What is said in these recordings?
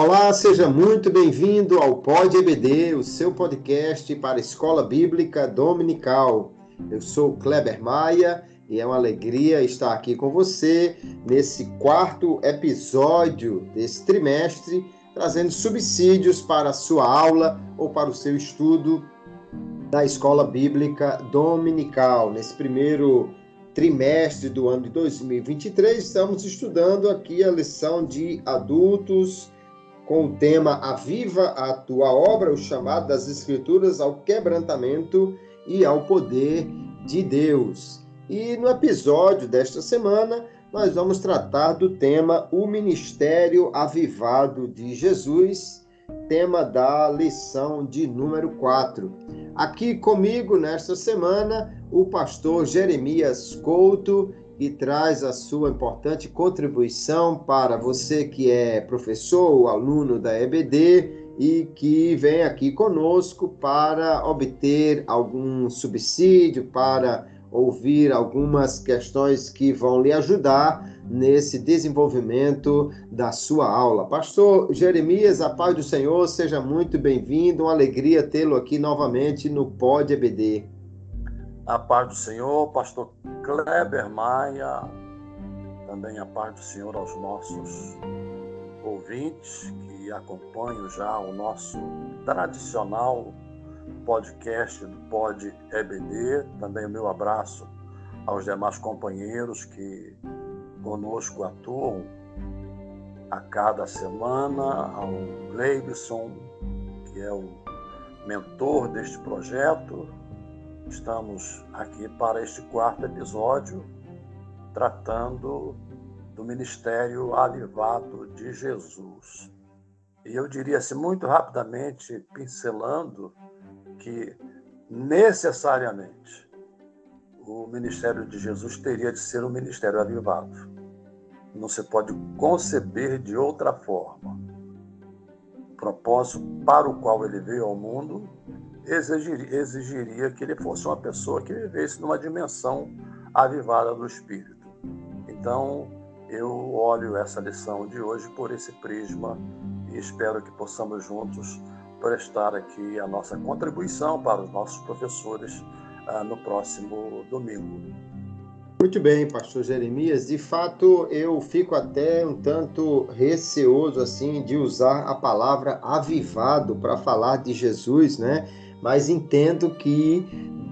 Olá, seja muito bem-vindo ao Pod EBD, o seu podcast para a Escola Bíblica Dominical. Eu sou Kleber Maia e é uma alegria estar aqui com você nesse quarto episódio desse trimestre, trazendo subsídios para a sua aula ou para o seu estudo da Escola Bíblica Dominical. Nesse primeiro trimestre do ano de 2023, estamos estudando aqui a lição de adultos com o tema Aviva a tua obra, o chamado das Escrituras ao quebrantamento e ao poder de Deus. E no episódio desta semana, nós vamos tratar do tema O Ministério Avivado de Jesus, tema da lição de número 4. Aqui comigo nesta semana, o pastor Jeremias Couto e traz a sua importante contribuição para você que é professor ou aluno da EBD e que vem aqui conosco para obter algum subsídio, para ouvir algumas questões que vão lhe ajudar nesse desenvolvimento da sua aula. Pastor Jeremias, a paz do Senhor, seja muito bem-vindo, uma alegria tê-lo aqui novamente no Pod EBD. A paz do Senhor, pastor Kleber Maia, também a paz do Senhor aos nossos ouvintes que acompanham já o nosso tradicional podcast do Pod EBD. Também o meu abraço aos demais companheiros que conosco atuam a cada semana, ao Leibson, que é o mentor deste projeto, Estamos aqui para este quarto episódio, tratando do ministério avivado de Jesus. E eu diria assim, muito rapidamente, pincelando, que necessariamente o ministério de Jesus teria de ser um ministério avivado. Não se pode conceber de outra forma. O propósito para o qual ele veio ao mundo exigiria, exigiria que ele fosse uma pessoa que vivesse numa dimensão avivada do espírito. Então, eu olho essa lição de hoje por esse prisma e espero que possamos juntos prestar aqui a nossa contribuição para os nossos professores ah, no próximo domingo. Muito bem, pastor Jeremias. De fato, eu fico até um tanto receoso assim de usar a palavra avivado para falar de Jesus, né? Mas entendo que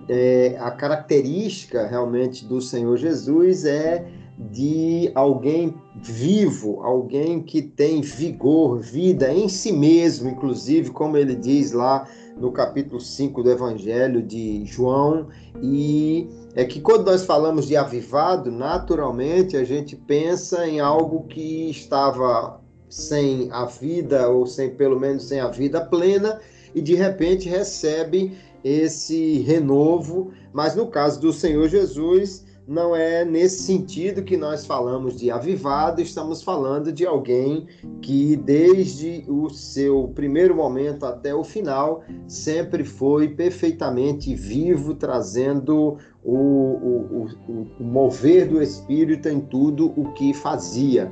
é, a característica realmente do Senhor Jesus é de alguém vivo, alguém que tem vigor, vida em si mesmo, inclusive, como ele diz lá no capítulo 5 do Evangelho de João, e é que quando nós falamos de avivado, naturalmente a gente pensa em algo que estava sem a vida, ou sem pelo menos sem a vida plena, e de repente recebe esse renovo, mas no caso do Senhor Jesus, não é nesse sentido que nós falamos de avivado, estamos falando de alguém que, desde o seu primeiro momento até o final, sempre foi perfeitamente vivo, trazendo o, o, o, o mover do Espírito em tudo o que fazia.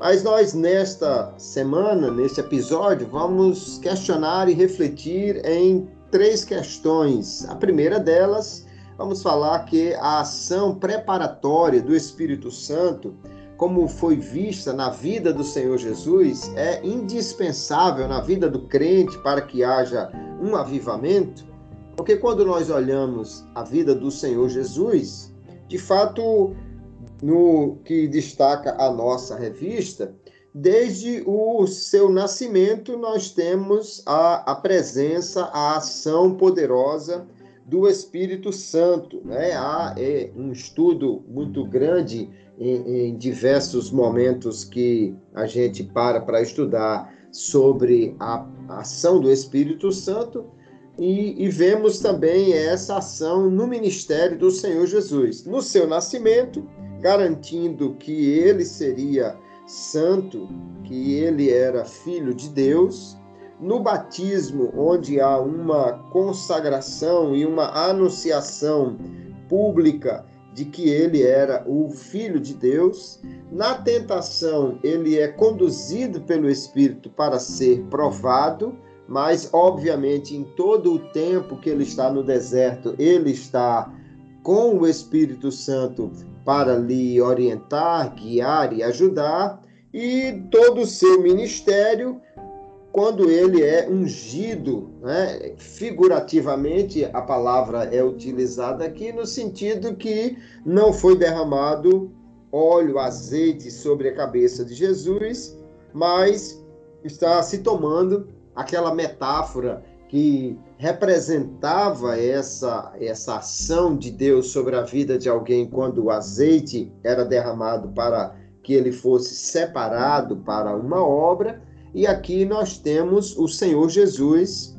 Mas nós, nesta semana, neste episódio, vamos questionar e refletir em três questões. A primeira delas, vamos falar que a ação preparatória do Espírito Santo, como foi vista na vida do Senhor Jesus, é indispensável na vida do crente para que haja um avivamento. Porque quando nós olhamos a vida do Senhor Jesus, de fato, no que destaca a nossa revista, desde o seu nascimento nós temos a, a presença, a ação poderosa do Espírito Santo. Né? Há é, um estudo muito grande em, em diversos momentos que a gente para para estudar sobre a ação do Espírito Santo e, e, vemos também essa ação no ministério do Senhor Jesus. No seu nascimento, garantindo que ele seria santo, que ele era filho de Deus. No batismo, onde há uma consagração e uma anunciação pública de que ele era o filho de Deus. Na tentação, ele é conduzido pelo Espírito para ser provado, mas obviamente em todo o tempo que ele está no deserto, ele está com o Espírito Santo para lhe orientar, guiar e ajudar, e todo o seu ministério quando ele é ungido, né? figurativamente a palavra é utilizada aqui no sentido que não foi derramado óleo, azeite sobre a cabeça de Jesus, mas está se tomando aquela metáfora que representava essa, essa ação de Deus sobre a vida de alguém quando o azeite era derramado para que ele fosse separado para uma obra. E aqui nós temos o Senhor Jesus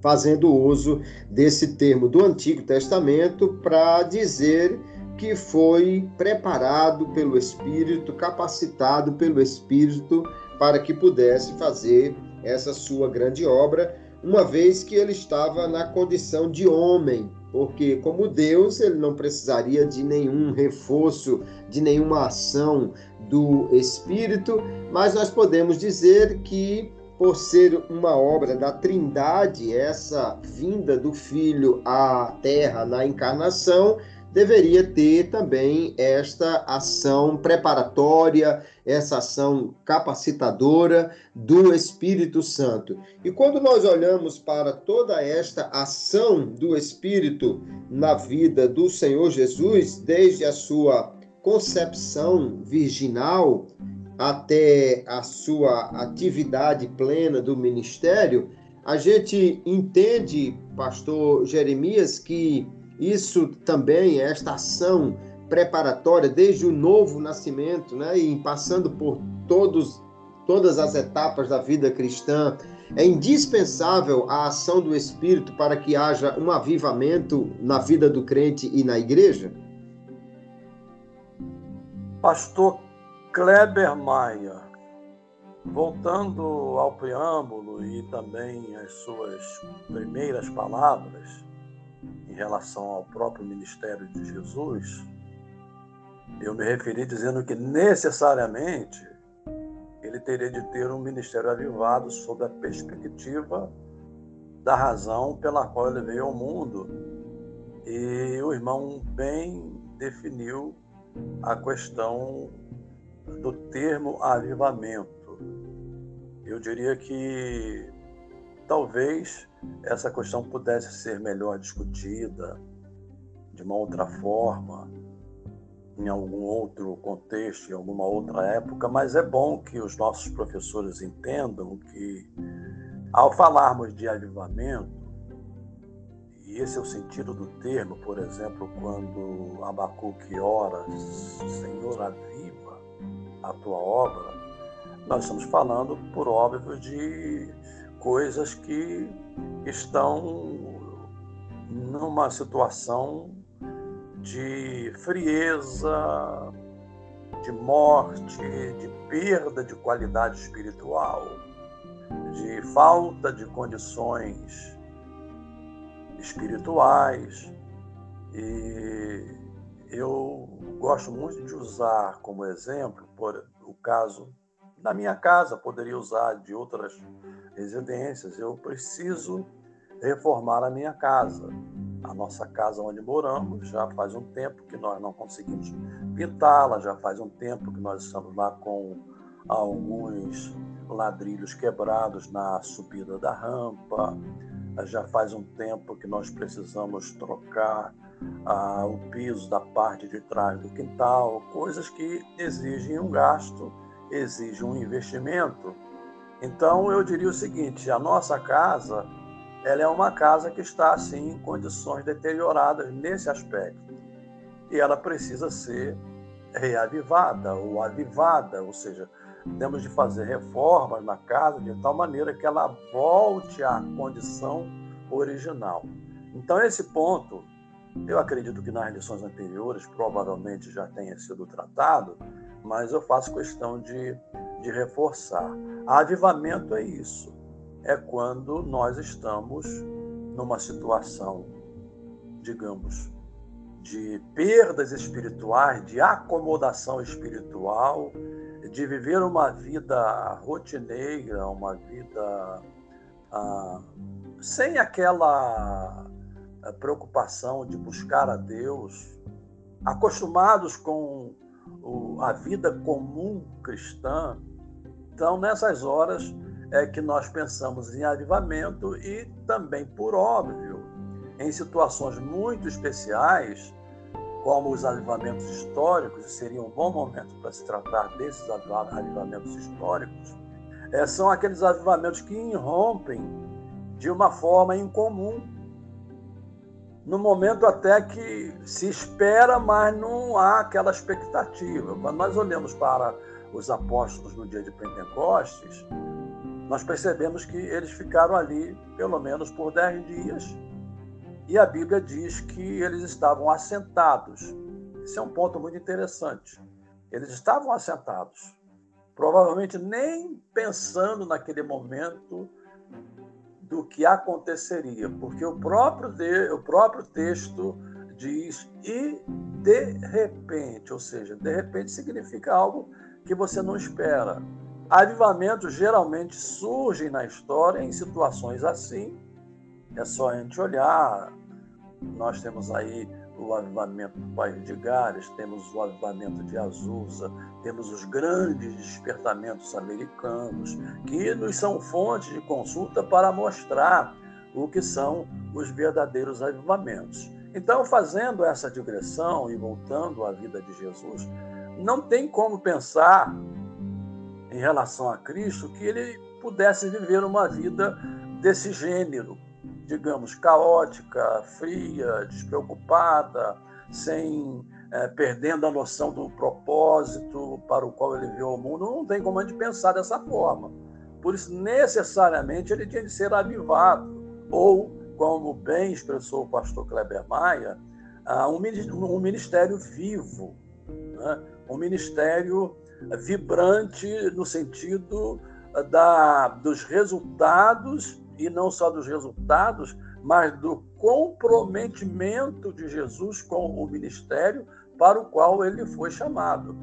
fazendo uso desse termo do Antigo Testamento para dizer que foi preparado pelo Espírito, capacitado pelo Espírito para que pudesse fazer essa sua grande obra, uma vez que ele estava na condição de homem, porque como Deus, ele não precisaria de nenhum reforço, de nenhuma ação do Espírito, mas nós podemos dizer que por ser uma obra da Trindade, essa vinda do Filho à Terra na encarnação, deveria ter também esta ação preparatória, essa ação capacitadora do Espírito Santo. E quando nós olhamos para toda esta ação do Espírito na vida do Senhor Jesus, desde a sua concepção virginal até a sua atividade plena do ministério, a gente entende, pastor Jeremias, que isso também, esta ação preparatória, desde o novo nascimento, né, e passando por todos, todas as etapas da vida cristã, é indispensável a ação do Espírito para que haja um avivamento na vida do crente e na igreja? Pastor Kleber Maia, voltando ao preâmbulo e também às suas primeiras palavras em relação ao próprio ministério de Jesus, eu me referi dizendo que necessariamente ele teria de ter um ministério avivado sob a perspectiva da razão pela qual ele veio ao mundo. E o irmão bem definiu a questão do termo avivamento. Eu diria que talvez essa questão pudesse ser melhor discutida de uma outra forma, em algum outro contexto, em alguma outra época, mas é bom que os nossos professores entendam que, ao falarmos de avivamento, e esse é o sentido do termo, por exemplo, quando Abacuque ora, Senhor, aviva a tua obra, nós estamos falando, por óbvio, de coisas que estão numa situação de frieza, de morte, de perda de qualidade espiritual, de falta de condições espirituais. E eu gosto muito de usar como exemplo, por o caso da minha casa, poderia usar de outras residências. Eu preciso reformar a minha casa. A nossa casa onde moramos já faz um tempo que nós não conseguimos pintá-la, já faz um tempo que nós estamos lá com alguns ladrilhos quebrados na subida da rampa, já faz um tempo que nós precisamos trocar ah, o piso da parte de trás do quintal, coisas que exigem um gasto, exigem um investimento. Então eu diria o seguinte: a nossa casa ela é uma casa que está assim em condições deterioradas nesse aspecto e ela precisa ser reavivada ou avivada, ou seja, temos de fazer reformas na casa de tal maneira que ela volte à condição original. Então, esse ponto, eu acredito que nas lições anteriores provavelmente já tenha sido tratado, mas eu faço questão de, de reforçar. Avivamento é isso. É quando nós estamos numa situação, digamos, de perdas espirituais, de acomodação espiritual, de viver uma vida rotineira, uma vida ah, sem aquela ah, preocupação de buscar a Deus, acostumados com a vida comum cristã. Então, nessas horas é que nós pensamos em avivamento e também, por óbvio, em situações muito especiais, como os avivamentos históricos, seria um bom momento para se tratar desses avivamentos históricos, é, são aqueles avivamentos que irrompem de uma forma incomum, no momento até que se espera, mas não há aquela expectativa. Quando nós olhamos para os apóstolos no dia de Pentecostes, nós percebemos que eles ficaram ali pelo menos por dez dias e a Bíblia diz que eles estavam assentados. Esse é um ponto muito interessante. Eles estavam assentados, provavelmente nem pensando naquele momento do que aconteceria, porque o próprio, de, o próprio texto diz e de repente, ou seja, de repente significa algo que você não espera. Avivamentos geralmente surgem na história em situações assim, é só a gente olhar. Nós temos aí o avivamento do País de Gales, temos o avivamento de Azusa, temos os grandes despertamentos americanos, que nos são fontes de consulta para mostrar o que são os verdadeiros avivamentos. Então, fazendo essa digressão e voltando à vida de Jesus, não tem como pensar em relação a Cristo que ele pudesse viver uma vida desse gênero, digamos, caótica, fria, despreocupada, sem é, perdendo a noção do propósito para o qual ele viu o mundo, não tem como a gente pensar dessa forma. Por isso, necessariamente, ele tinha de ser avivado, ou, como bem expressou o pastor Kleber Maia, um ministério vivo, né? Um ministério vibrante no sentido da, dos resultados e não só dos resultados, mas do comprometimento de Jesus com o ministério para o qual ele foi chamado.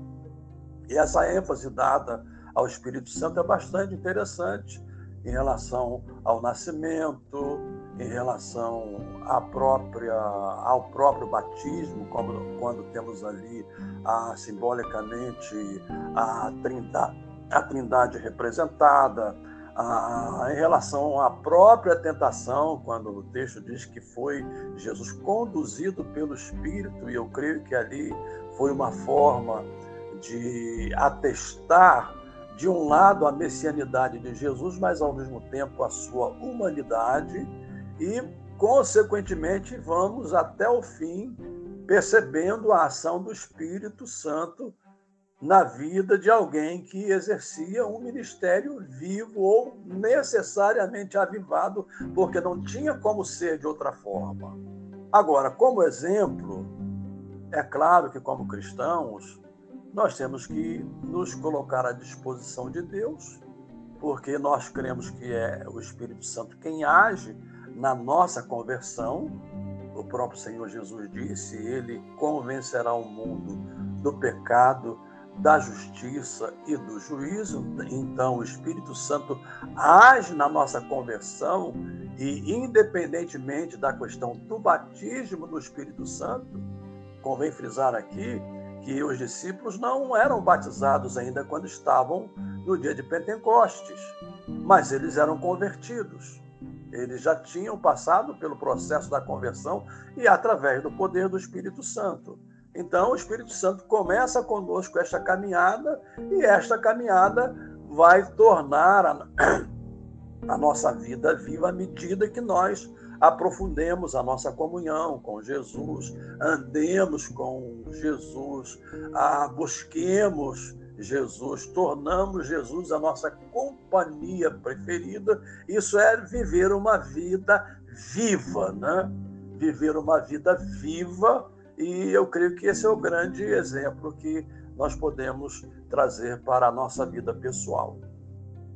E essa ênfase dada ao Espírito Santo é bastante interessante em relação ao nascimento, em relação à própria, ao próprio batismo, como, quando temos ali a, simbolicamente a trindade, a trindade representada, ah, em relação à própria tentação, quando o texto diz que foi Jesus conduzido pelo Espírito, e eu creio que ali foi uma forma de atestar, de um lado, a messianidade de Jesus, mas ao mesmo tempo a sua humanidade, e, consequentemente, vamos até o fim percebendo a ação do Espírito Santo na vida de alguém que exercia um ministério vivo ou necessariamente avivado, porque não tinha como ser de outra forma. Agora, como exemplo, é claro que, como cristãos, nós temos que nos colocar à disposição de Deus, porque nós cremos que é o Espírito Santo quem age na nossa conversão. O próprio Senhor Jesus disse: Ele convencerá o mundo do pecado, da justiça e do juízo. Então, o Espírito Santo age na nossa conversão e, independentemente da questão do batismo no Espírito Santo, convém frisar aqui que os discípulos não eram batizados ainda quando estavam no dia de Pentecostes, mas eles eram convertidos. Eles já tinham passado pelo processo da conversão e através do poder do Espírito Santo. Então, o Espírito Santo começa conosco esta caminhada e esta caminhada vai tornar a, a nossa vida viva à medida que nós aprofundemos a nossa comunhão com Jesus, andemos com Jesus, a, busquemos Jesus, tornamos Jesus a nossa companhia preferida. Isso é viver uma vida viva, né? Viver uma vida viva e eu creio que esse é o grande exemplo que nós podemos trazer para a nossa vida pessoal.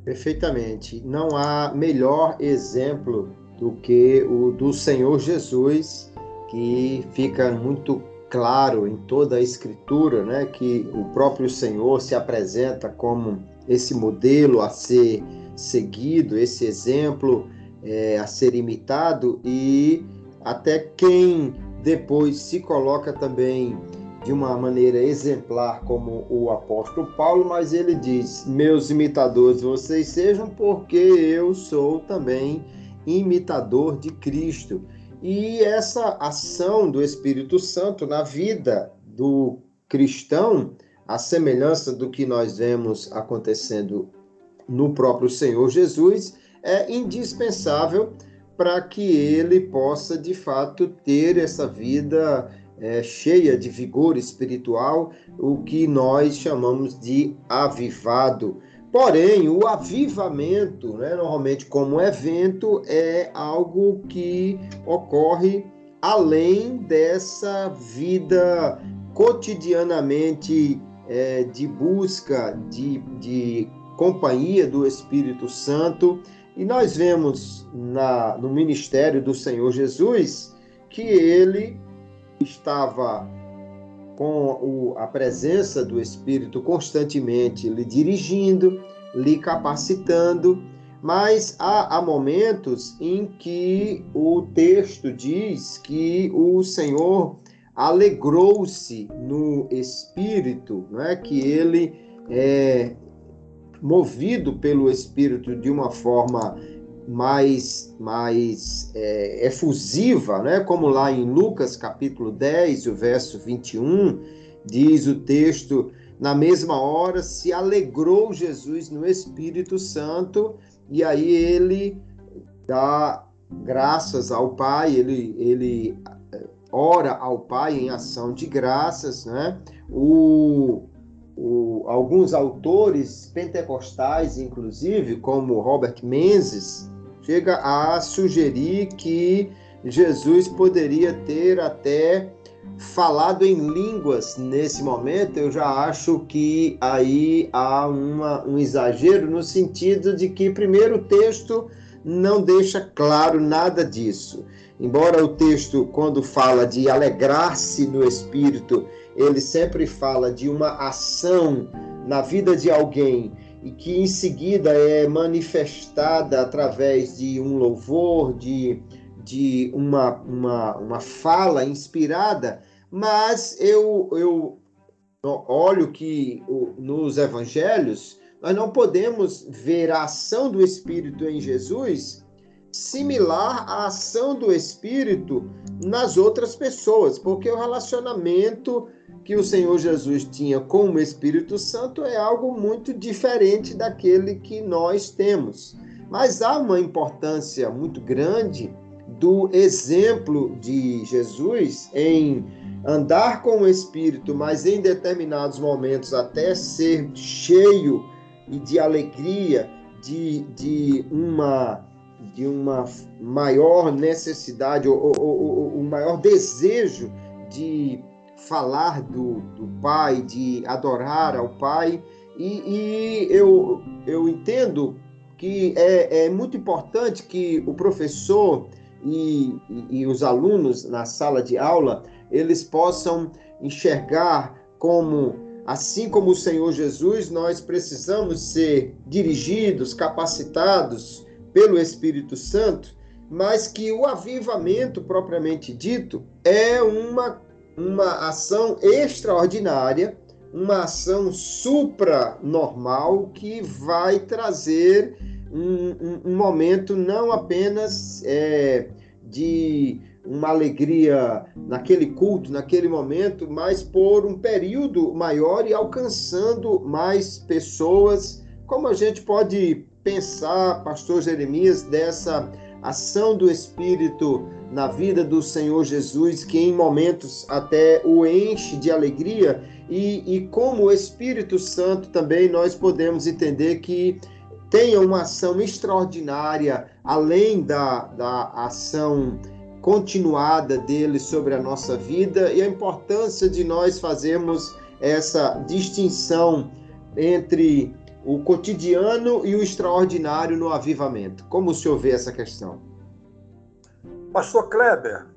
Perfeitamente. Não há melhor exemplo do que o do Senhor Jesus, que fica muito claro em toda a Escritura, né, que o próprio Senhor se apresenta como esse modelo a ser seguido, esse exemplo é, a ser imitado e até quem depois se coloca também de uma maneira exemplar como o apóstolo Paulo, mas ele diz: Meus imitadores vocês sejam, porque eu sou também imitador de Cristo. E essa ação do Espírito Santo na vida do cristão, a semelhança do que nós vemos acontecendo no próprio Senhor Jesus, é indispensável para que ele possa, de fato, ter essa vida é, cheia de vigor espiritual, o que nós chamamos de avivado. Porém, o avivamento, né, normalmente como evento, é algo que ocorre além dessa vida cotidianamente é, de busca de, de companhia do Espírito Santo. E nós vemos na, no ministério do Senhor Jesus que ele estava com o, a presença do Espírito constantemente lhe dirigindo, lhe capacitando, mas há, há momentos em que o texto diz que o Senhor alegrou-se no Espírito, não é? que ele é movido pelo Espírito de uma forma mais, mais é, efusiva, né? como lá em Lucas capítulo 10, o verso 21, diz o texto, na mesma hora se alegrou Jesus no Espírito Santo, e aí ele dá graças ao Pai, ele, ele é, ora ao Pai em ação de graças, né? O, o, alguns autores pentecostais, inclusive, como Robert Menzies, chega a sugerir que Jesus poderia ter até falado em línguas nesse momento. Eu já acho que aí há uma, um exagero no sentido de que, primeiro, o texto não deixa claro nada disso. Embora o texto, quando fala de alegrar-se no espírito, ele sempre fala de uma ação na vida de alguém e que em seguida é manifestada através de um louvor, de, de uma, uma, uma fala inspirada, mas eu, eu olho que nos evangelhos nós não podemos ver a ação do Espírito em Jesus similar à ação do Espírito nas outras pessoas, porque o relacionamento que o Senhor Jesus tinha com o Espírito Santo é algo muito diferente daquele que nós temos. Mas há uma importância muito grande do exemplo de Jesus em andar com o Espírito, mas em determinados momentos até ser cheio de alegria, de, de, uma, de uma maior necessidade, ou, ou, ou maior desejo de falar do, do Pai, de adorar ao Pai. E, e eu, eu entendo que é, é, muito importante que o professor e, e, os alunos na sala de aula eles possam enxergar como assim como o Senhor Jesus, nós precisamos ser dirigidos, capacitados pelo Espírito Santo, mas que o avivamento propriamente dito é uma uma ação extraordinária, uma ação supranormal que vai trazer um, um, um momento não apenas é, de uma alegria naquele culto, naquele momento, mas por um período maior e alcançando mais pessoas. Como a gente pode pensar, pastor Jeremias, dessa ação do Espírito na vida do Senhor Jesus, que em momentos até o enche de alegria, e, e como o Espírito Santo também nós podemos entender que tenha uma ação extraordinária, além da, da ação continuada dele sobre a nossa vida, e a importância de nós fazermos essa distinção entre o cotidiano e o extraordinário no avivamento. Como o senhor vê essa questão? Pastor Kleber,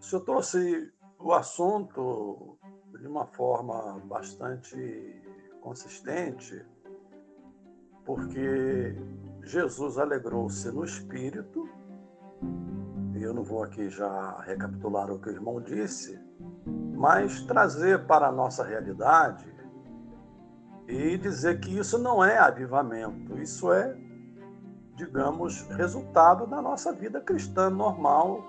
o senhor trouxe o assunto de uma forma bastante consistente, porque Jesus alegrou-se no espírito, e eu não vou aqui já recapitular o que o irmão disse, mas trazer para a nossa realidade e dizer que isso não é avivamento, isso é, digamos, resultado da nossa vida cristã normal.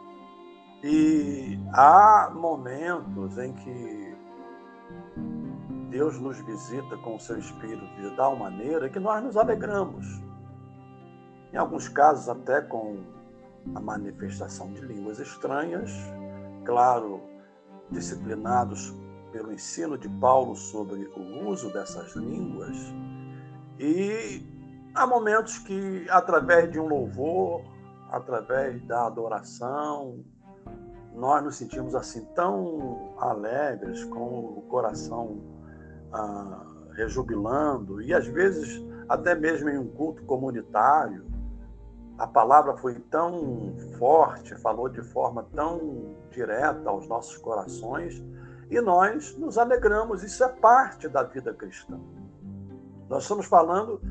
E há momentos em que Deus nos visita com o seu Espírito de tal maneira que nós nos alegramos. Em alguns casos, até com a manifestação de línguas estranhas, claro, disciplinados pelo ensino de Paulo sobre o uso dessas línguas. E há momentos que, através de um louvor, através da adoração, nós nos sentimos assim tão alegres, com o coração ah, rejubilando, e às vezes até mesmo em um culto comunitário, a palavra foi tão forte, falou de forma tão direta aos nossos corações, e nós nos alegramos, isso é parte da vida cristã. Nós estamos falando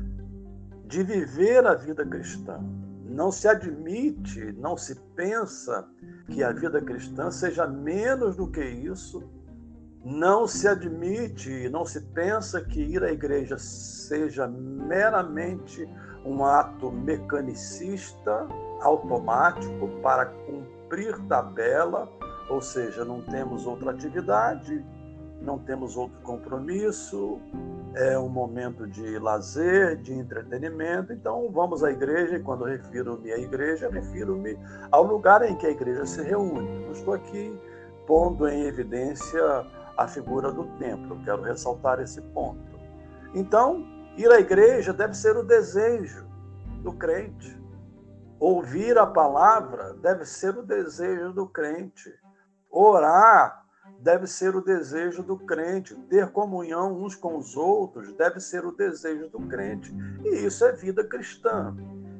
de viver a vida cristã. Não se admite, não se pensa que a vida cristã seja menos do que isso. Não se admite, não se pensa que ir à igreja seja meramente um ato mecanicista, automático, para cumprir tabela ou seja, não temos outra atividade, não temos outro compromisso, é um momento de lazer, de entretenimento, então vamos à igreja, e quando refiro-me à igreja, refiro-me ao lugar em que a igreja se reúne. Não estou aqui pondo em evidência a figura do templo, quero ressaltar esse ponto. Então, ir à igreja deve ser o desejo do crente. Ouvir a palavra deve ser o desejo do crente. Orar deve ser o desejo do crente, ter comunhão uns com os outros deve ser o desejo do crente. E isso é vida cristã.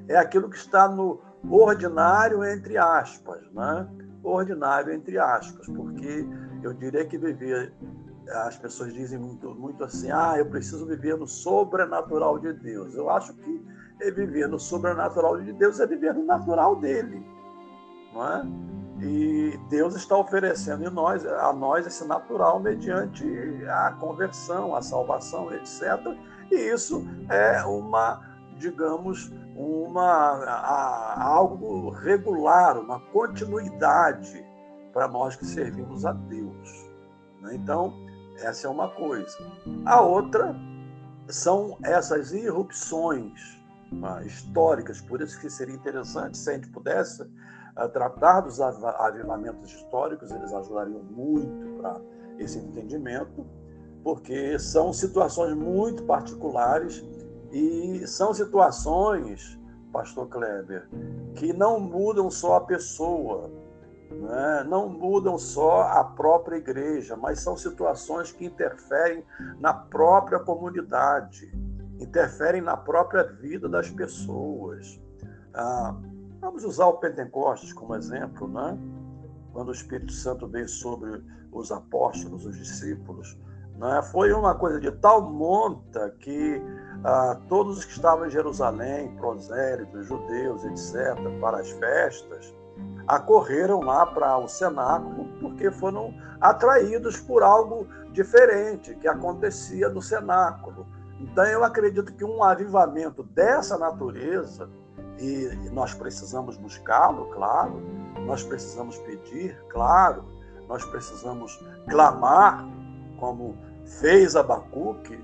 É aquilo que está no ordinário entre aspas, né? Ordinário entre aspas, porque eu diria que viver as pessoas dizem muito, muito assim: ah, eu preciso viver no sobrenatural de Deus. Eu acho que viver no sobrenatural de Deus é viver no natural dele, não é? E Deus está oferecendo em nós, a nós esse natural mediante a conversão, a salvação, etc. E isso é uma, digamos, uma a, algo regular, uma continuidade para nós que servimos a Deus. Né? Então, essa é uma coisa. A outra são essas irrupções né, históricas, por isso que seria interessante se a gente pudesse a tratar dos avivamentos históricos, eles ajudariam muito para esse entendimento, porque são situações muito particulares e são situações, Pastor Kleber, que não mudam só a pessoa, né? não mudam só a própria igreja, mas são situações que interferem na própria comunidade, interferem na própria vida das pessoas. Ah, Vamos usar o Pentecostes como exemplo, né? Quando o Espírito Santo veio sobre os apóstolos, os discípulos, né? foi uma coisa de tal monta que ah, todos os que estavam em Jerusalém, prosélitos, judeus, etc., para as festas, acorreram lá para o cenáculo porque foram atraídos por algo diferente que acontecia no cenáculo. Então, eu acredito que um avivamento dessa natureza e nós precisamos buscá-lo, claro, nós precisamos pedir, claro, nós precisamos clamar, como fez Abacuque.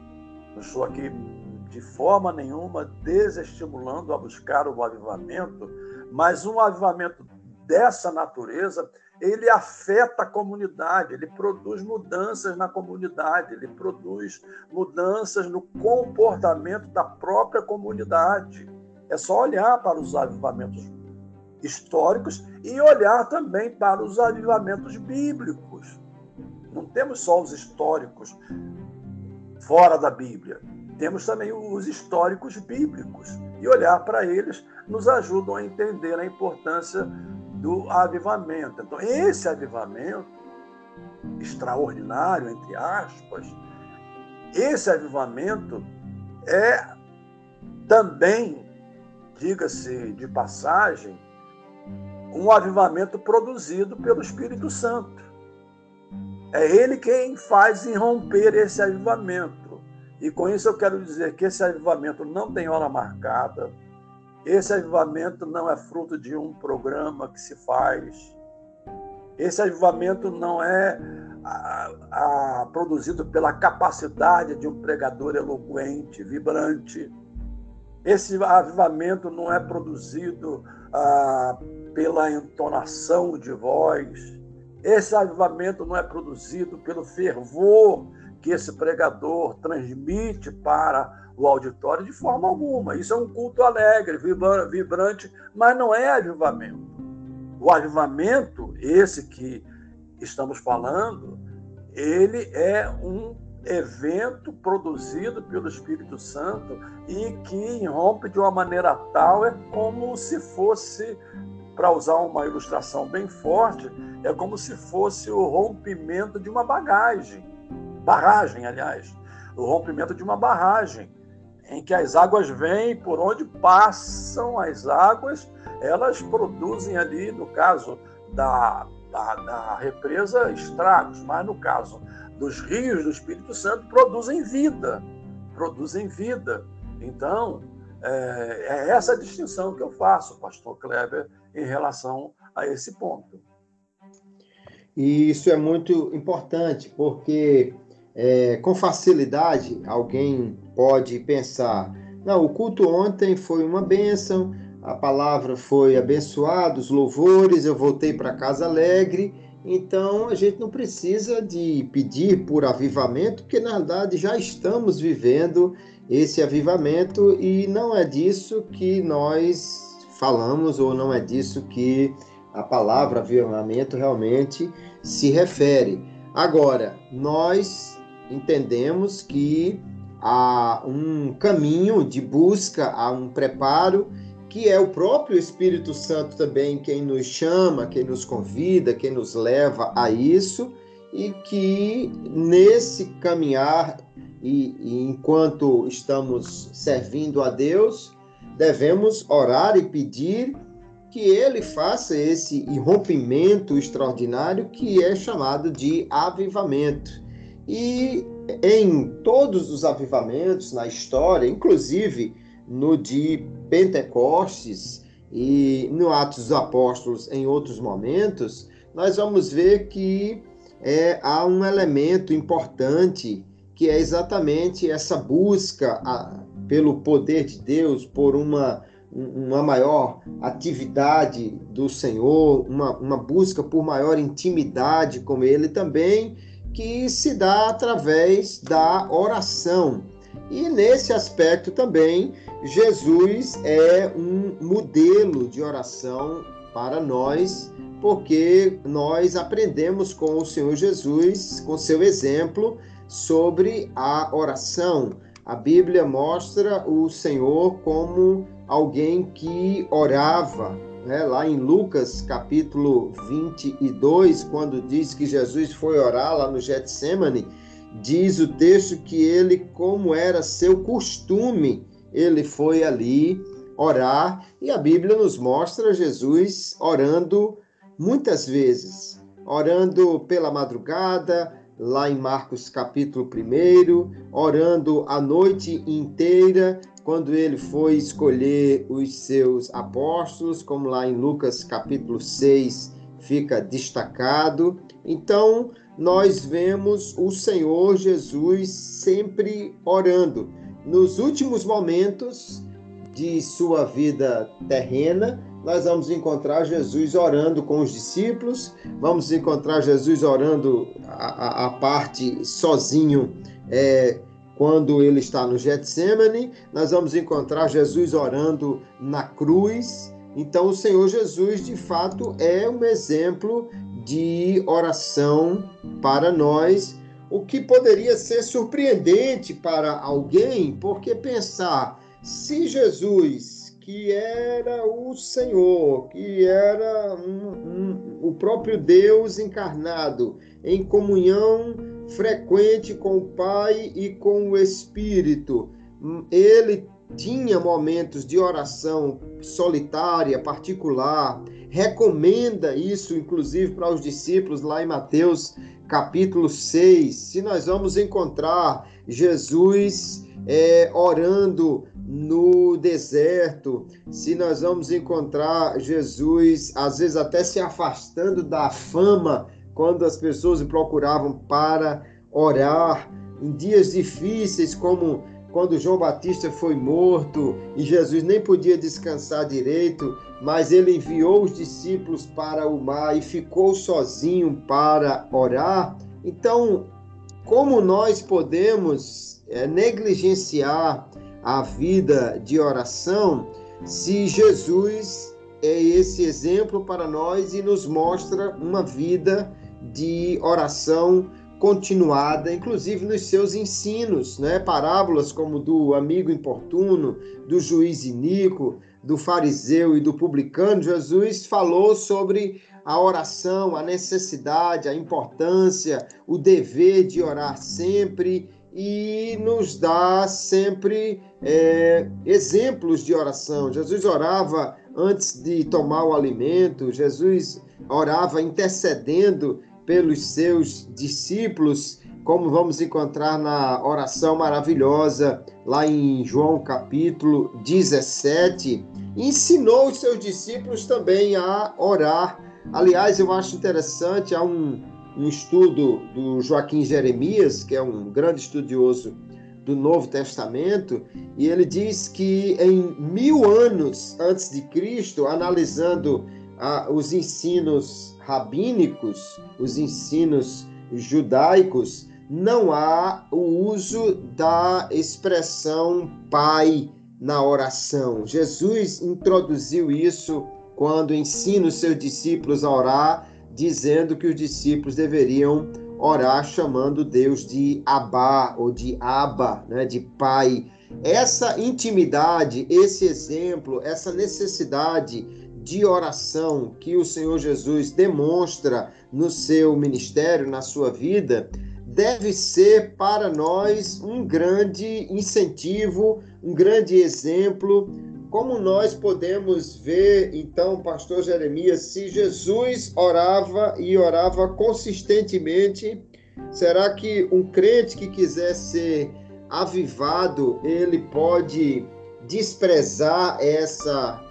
Não estou aqui de forma nenhuma desestimulando a buscar o avivamento, mas um avivamento dessa natureza, ele afeta a comunidade, ele produz mudanças na comunidade, ele produz mudanças no comportamento da própria comunidade. É só olhar para os avivamentos históricos e olhar também para os avivamentos bíblicos. Não temos só os históricos fora da Bíblia, temos também os históricos bíblicos. E olhar para eles nos ajudam a entender a importância do avivamento. Então, esse avivamento extraordinário, entre aspas, esse avivamento é também, diga-se de passagem, um avivamento produzido pelo Espírito Santo. É ele quem faz irromper esse avivamento. E com isso eu quero dizer que esse avivamento não tem hora marcada. Esse avivamento não é fruto de um programa que se faz. Esse avivamento não é a, a, produzido pela capacidade de um pregador eloquente, vibrante. Esse avivamento não é produzido ah, pela entonação de voz. Esse avivamento não é produzido pelo fervor que esse pregador transmite para o auditório de forma alguma. Isso é um culto alegre, vibrante, mas não é avivamento. O avivamento, esse que estamos falando, ele é um evento produzido pelo Espírito Santo e que irrompe de uma maneira tal, é como se fosse, para usar uma ilustração bem forte, é como se fosse o rompimento de uma bagagem, barragem, aliás, o rompimento de uma barragem, em que as águas vêm por onde passam as águas, elas produzem ali, no caso da, da, da represa, estragos, mas no caso dos rios do Espírito Santo, produzem vida, produzem vida. Então, é, é essa distinção que eu faço, pastor Kleber, em relação a esse ponto. E isso é muito importante, porque é, com facilidade alguém pode pensar: não, o culto ontem foi uma bênção, a palavra foi abençoada, os louvores, eu voltei para casa alegre. Então a gente não precisa de pedir por avivamento, porque na verdade já estamos vivendo esse avivamento e não é disso que nós falamos ou não é disso que a palavra avivamento realmente se refere. Agora, nós entendemos que há um caminho de busca, há um preparo, que é o próprio Espírito Santo também quem nos chama, quem nos convida, quem nos leva a isso, e que nesse caminhar e, e enquanto estamos servindo a Deus, devemos orar e pedir que ele faça esse irrompimento extraordinário que é chamado de avivamento. E em todos os avivamentos na história, inclusive no de Pentecostes e no Atos dos Apóstolos em outros momentos, nós vamos ver que é, há um elemento importante que é exatamente essa busca a, pelo poder de Deus, por uma uma maior atividade do Senhor, uma, uma busca por maior intimidade com Ele também, que se dá através da oração. E nesse aspecto também, Jesus é um modelo de oração para nós, porque nós aprendemos com o Senhor Jesus, com seu exemplo, sobre a oração. A Bíblia mostra o Senhor como alguém que orava. Né? Lá em Lucas capítulo 22, quando diz que Jesus foi orar lá no Getsemane, diz o texto que ele, como era seu costume, ele foi ali orar e a Bíblia nos mostra Jesus orando muitas vezes, orando pela madrugada, lá em Marcos capítulo 1, orando a noite inteira, quando ele foi escolher os seus apóstolos, como lá em Lucas capítulo 6 fica destacado. Então, nós vemos o Senhor Jesus sempre orando. Nos últimos momentos de sua vida terrena, nós vamos encontrar Jesus orando com os discípulos, vamos encontrar Jesus orando a, a, a parte sozinho é, quando ele está no Getsemane, nós vamos encontrar Jesus orando na cruz. Então, o Senhor Jesus, de fato, é um exemplo de oração para nós, o que poderia ser surpreendente para alguém, porque pensar, se Jesus, que era o Senhor, que era um, um, o próprio Deus encarnado, em comunhão frequente com o Pai e com o Espírito. Ele tinha momentos de oração solitária, particular, recomenda isso, inclusive, para os discípulos lá em Mateus capítulo 6. Se nós vamos encontrar Jesus é, orando no deserto, se nós vamos encontrar Jesus, às vezes até se afastando da fama, quando as pessoas o procuravam para orar, em dias difíceis, como quando João Batista foi morto e Jesus nem podia descansar direito, mas ele enviou os discípulos para o mar e ficou sozinho para orar. Então, como nós podemos é, negligenciar a vida de oração se Jesus é esse exemplo para nós e nos mostra uma vida de oração continuada, inclusive nos seus ensinos, né? Parábolas como do amigo importuno, do juiz iníquo, do fariseu e do publicano, Jesus falou sobre a oração, a necessidade, a importância, o dever de orar sempre e nos dá sempre é, exemplos de oração. Jesus orava antes de tomar o alimento, Jesus orava intercedendo pelos seus discípulos, como vamos encontrar na oração maravilhosa lá em João capítulo 17, ensinou os seus discípulos também a orar. Aliás, eu acho interessante, há um, um estudo do Joaquim Jeremias, que é um grande estudioso do Novo Testamento, e ele diz que em mil anos antes de Cristo, analisando ah, os ensinos rabínicos, os ensinos judaicos, não há o uso da expressão pai na oração. Jesus introduziu isso quando ensina os seus discípulos a orar, dizendo que os discípulos deveriam orar chamando Deus de Abá ou de Aba, né, de pai. Essa intimidade, esse exemplo, essa necessidade de oração que o Senhor Jesus demonstra no seu ministério, na sua vida, deve ser para nós um grande incentivo, um grande exemplo. Como nós podemos ver, então, pastor Jeremias, se Jesus orava e orava consistentemente, será que um crente que quiser ser avivado, ele pode desprezar essa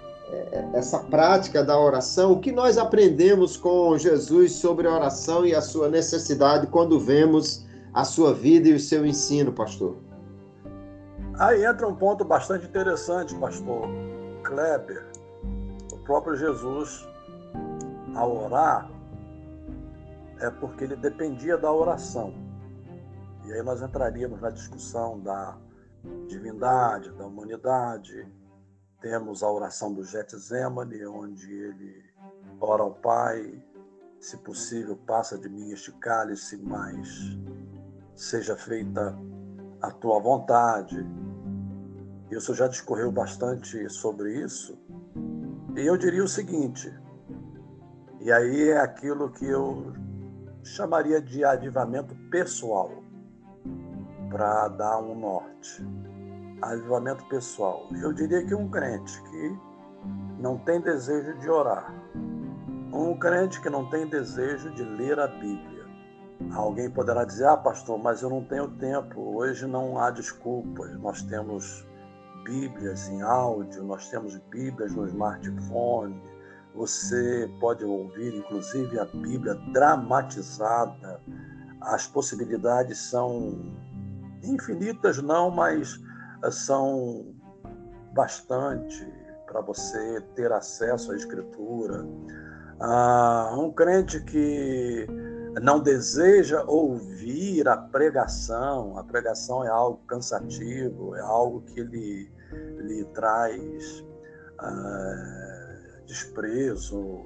essa prática da oração, o que nós aprendemos com Jesus sobre a oração e a sua necessidade quando vemos a sua vida e o seu ensino, pastor? Aí entra um ponto bastante interessante, pastor Kleber. O próprio Jesus, ao orar, é porque ele dependia da oração. E aí nós entraríamos na discussão da divindade, da humanidade, temos a oração do Getsemane, onde ele ora ao Pai, se possível, passa de mim este cálice, mas seja feita a tua vontade. E o senhor já discorreu bastante sobre isso. E eu diria o seguinte, e aí é aquilo que eu chamaria de avivamento pessoal, para dar um norte avivamento pessoal. Eu diria que um crente que não tem desejo de orar, um crente que não tem desejo de ler a Bíblia. Alguém poderá dizer: Ah, pastor, mas eu não tenho tempo. Hoje não há desculpas. Nós temos Bíblias em áudio, nós temos Bíblias no smartphone. Você pode ouvir, inclusive, a Bíblia dramatizada. As possibilidades são infinitas, não, mas são bastante para você ter acesso à Escritura. Ah, um crente que não deseja ouvir a pregação, a pregação é algo cansativo, é algo que lhe, lhe traz ah, desprezo,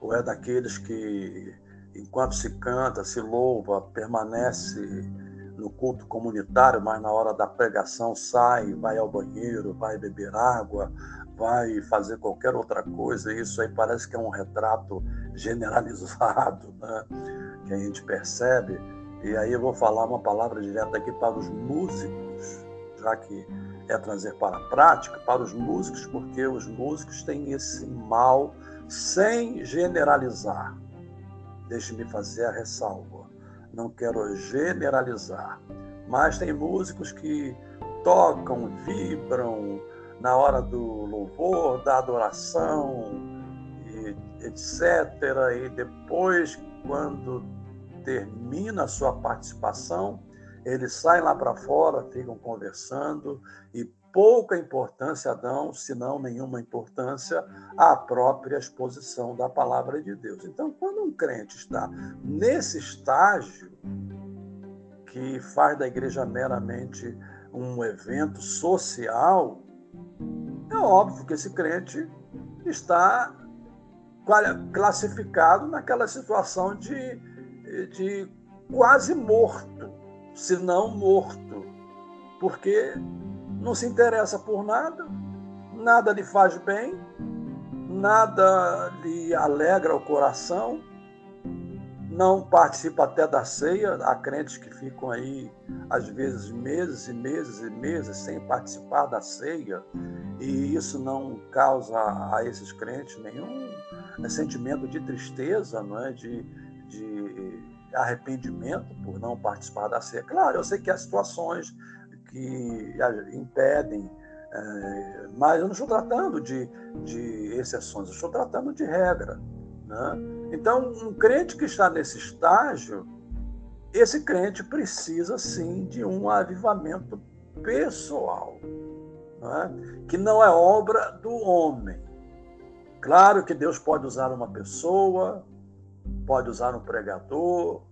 ou é daqueles que, enquanto se canta, se louva, permanece no culto comunitário, mas na hora da pregação sai, vai ao banheiro, vai beber água, vai fazer qualquer outra coisa. Isso aí parece que é um retrato generalizado, né? que a gente percebe. E aí eu vou falar uma palavra direta aqui para os músicos, já que é trazer para a prática, para os músicos, porque os músicos têm esse mal sem generalizar. Deixe-me fazer a ressalva. Não quero generalizar, mas tem músicos que tocam, vibram na hora do louvor, da adoração, e etc. E depois, quando termina a sua participação, eles saem lá para fora, ficam conversando e pouca importância dão, se não nenhuma importância, à própria exposição da palavra de Deus. Então, quando um crente está nesse estágio, que faz da igreja meramente um evento social, é óbvio que esse crente está classificado naquela situação de, de quase morto, se não morto, porque não se interessa por nada, nada lhe faz bem, nada lhe alegra o coração, não participa até da ceia. Há crentes que ficam aí, às vezes, meses e meses e meses sem participar da ceia, e isso não causa a esses crentes nenhum sentimento de tristeza, não é? de, de arrependimento por não participar da ceia. Claro, eu sei que há situações que impedem, é, mas eu não estou tratando de, de exceções, eu estou tratando de regra. Né? Então, um crente que está nesse estágio, esse crente precisa sim de um avivamento pessoal, né? que não é obra do homem. Claro que Deus pode usar uma pessoa, pode usar um pregador,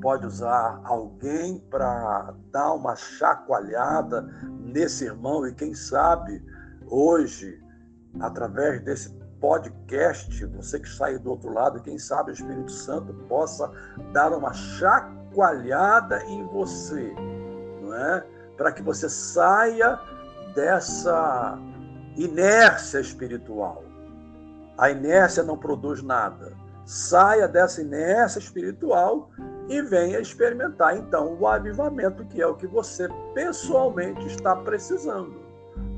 pode usar alguém para dar uma chacoalhada nesse irmão e quem sabe hoje, através desse podcast, você que aí do outro lado, quem sabe o Espírito Santo possa dar uma chacoalhada em você, não é? Para que você saia dessa inércia espiritual. A inércia não produz nada. Saia dessa inércia espiritual e venha experimentar então o avivamento, que é o que você pessoalmente está precisando.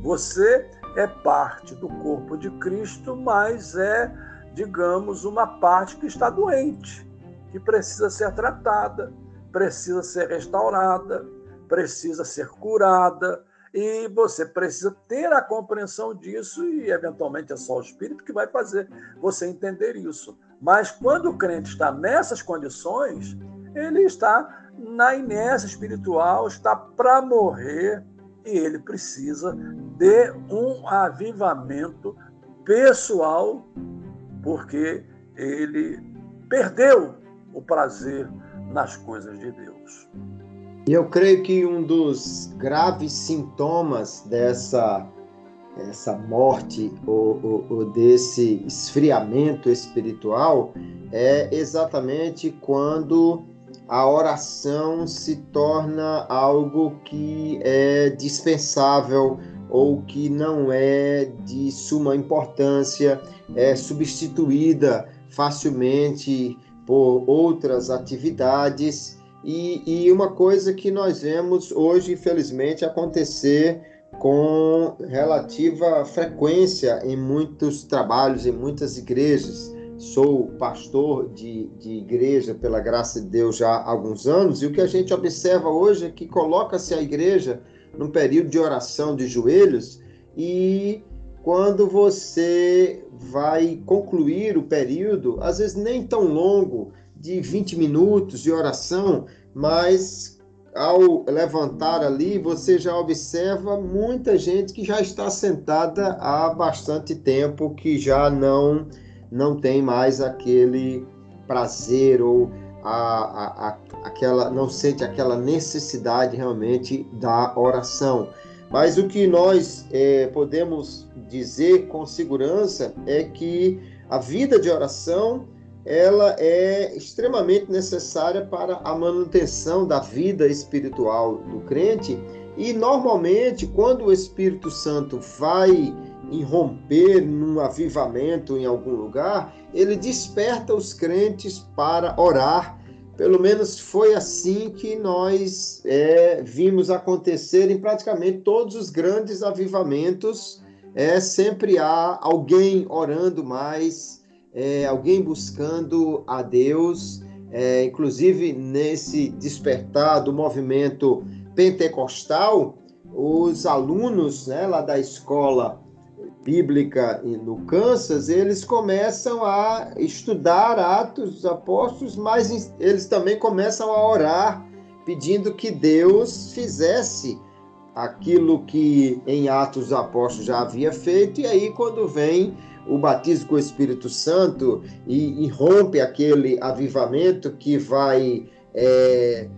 Você é parte do corpo de Cristo, mas é, digamos, uma parte que está doente, que precisa ser tratada, precisa ser restaurada, precisa ser curada, e você precisa ter a compreensão disso, e eventualmente é só o Espírito que vai fazer você entender isso. Mas quando o crente está nessas condições, ele está na inércia espiritual, está para morrer e ele precisa de um avivamento pessoal, porque ele perdeu o prazer nas coisas de Deus. E eu creio que um dos graves sintomas dessa essa morte ou, ou, ou, desse esfriamento espiritual é exatamente quando a oração se torna algo que é dispensável ou que não é de suma importância, é substituída facilmente por outras atividades. E, e uma coisa que nós vemos hoje, infelizmente, acontecer com relativa frequência em muitos trabalhos, em muitas igrejas. Sou pastor de, de igreja, pela graça de Deus, já há alguns anos, e o que a gente observa hoje é que coloca-se a igreja num período de oração de joelhos, e quando você vai concluir o período, às vezes nem tão longo, de 20 minutos de oração, mas ao levantar ali, você já observa muita gente que já está sentada há bastante tempo, que já não, não tem mais aquele prazer ou a, a, a, aquela, não sente aquela necessidade realmente da oração. Mas o que nós é, podemos dizer com segurança é que a vida de oração ela é extremamente necessária para a manutenção da vida espiritual do crente. E normalmente, quando o Espírito Santo vai irromper num avivamento em algum lugar, ele desperta os crentes para orar. Pelo menos foi assim que nós é, vimos acontecer em praticamente todos os grandes avivamentos. É, sempre há alguém orando mais, é, alguém buscando a Deus, é, inclusive nesse despertar do movimento pentecostal, os alunos né, lá da escola bíblica no Kansas, eles começam a estudar Atos dos Apóstolos, mas eles também começam a orar, pedindo que Deus fizesse aquilo que em Atos dos Apóstolos já havia feito, e aí quando vem o batismo com o Espírito Santo e, e rompe aquele avivamento que vai, é,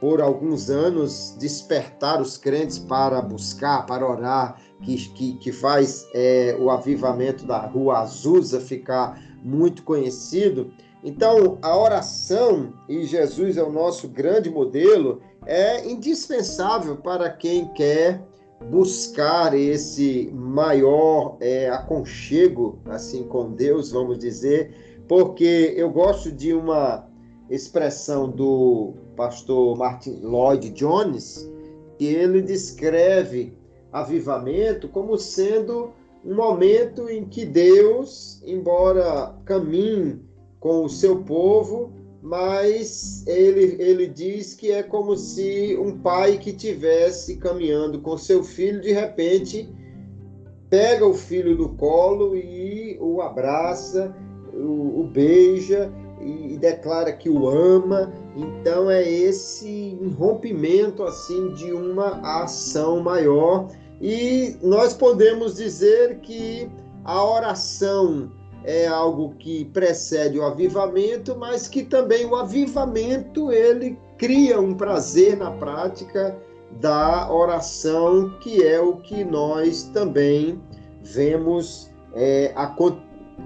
por alguns anos, despertar os crentes para buscar, para orar, que, que, que faz é, o avivamento da Rua Azusa ficar muito conhecido. Então, a oração, e Jesus é o nosso grande modelo, é indispensável para quem quer buscar esse maior é, aconchego assim com Deus, vamos dizer, porque eu gosto de uma expressão do pastor Martin Lloyd Jones, que ele descreve avivamento como sendo um momento em que Deus, embora caminhe com o seu povo, mas ele, ele diz que é como se um pai que tivesse caminhando com seu filho, de repente pega o filho do colo e o abraça, o, o beija e, e, declara que o ama. Então é esse rompimento assim de uma ação maior e nós podemos dizer que a oração é algo que precede o avivamento, mas que também o avivamento ele cria um prazer na prática da oração, que é o que nós também vemos é,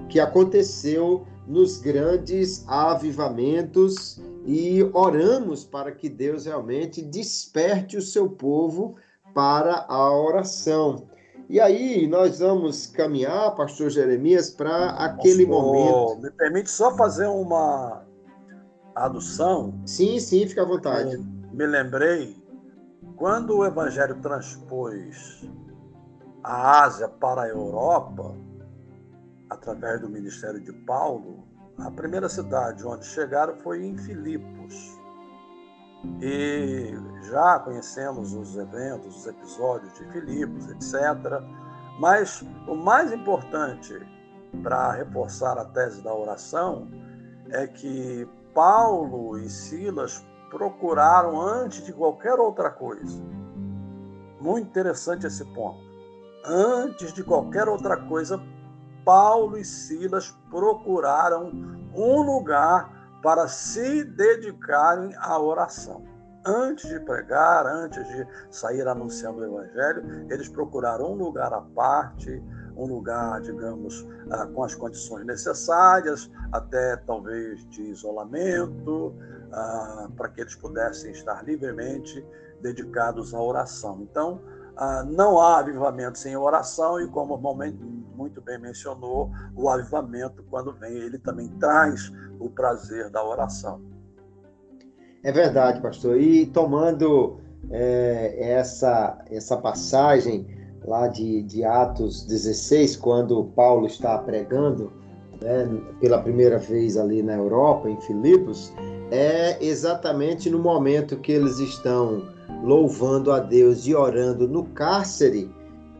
que aconteceu nos grandes avivamentos e oramos para que Deus realmente desperte o seu povo para a oração. E aí nós vamos caminhar, pastor Jeremias, para aquele pastor, momento. Me permite só fazer uma adução? Sim, sim, fica à vontade. Eu me lembrei quando o evangelho transpôs a Ásia para a Europa, através do ministério de Paulo, a primeira cidade onde chegaram foi em Filipos. E já conhecemos os eventos, os episódios de Filipos, etc. Mas o mais importante para reforçar a tese da oração é que Paulo e Silas procuraram antes de qualquer outra coisa. Muito interessante esse ponto. Antes de qualquer outra coisa, Paulo e Silas procuraram um lugar para se dedicarem à oração. Antes de pregar, antes de sair anunciando o Evangelho, eles procuraram um lugar à parte, um lugar, digamos, ah, com as condições necessárias, até talvez de isolamento, ah, para que eles pudessem estar livremente dedicados à oração. Então, ah, não há avivamento sem oração, e como muito bem mencionou, o avivamento, quando vem, ele também traz o prazer da oração. É verdade, pastor. E tomando é, essa, essa passagem lá de, de Atos 16, quando Paulo está pregando né, pela primeira vez ali na Europa, em Filipos, é exatamente no momento que eles estão louvando a Deus e orando no cárcere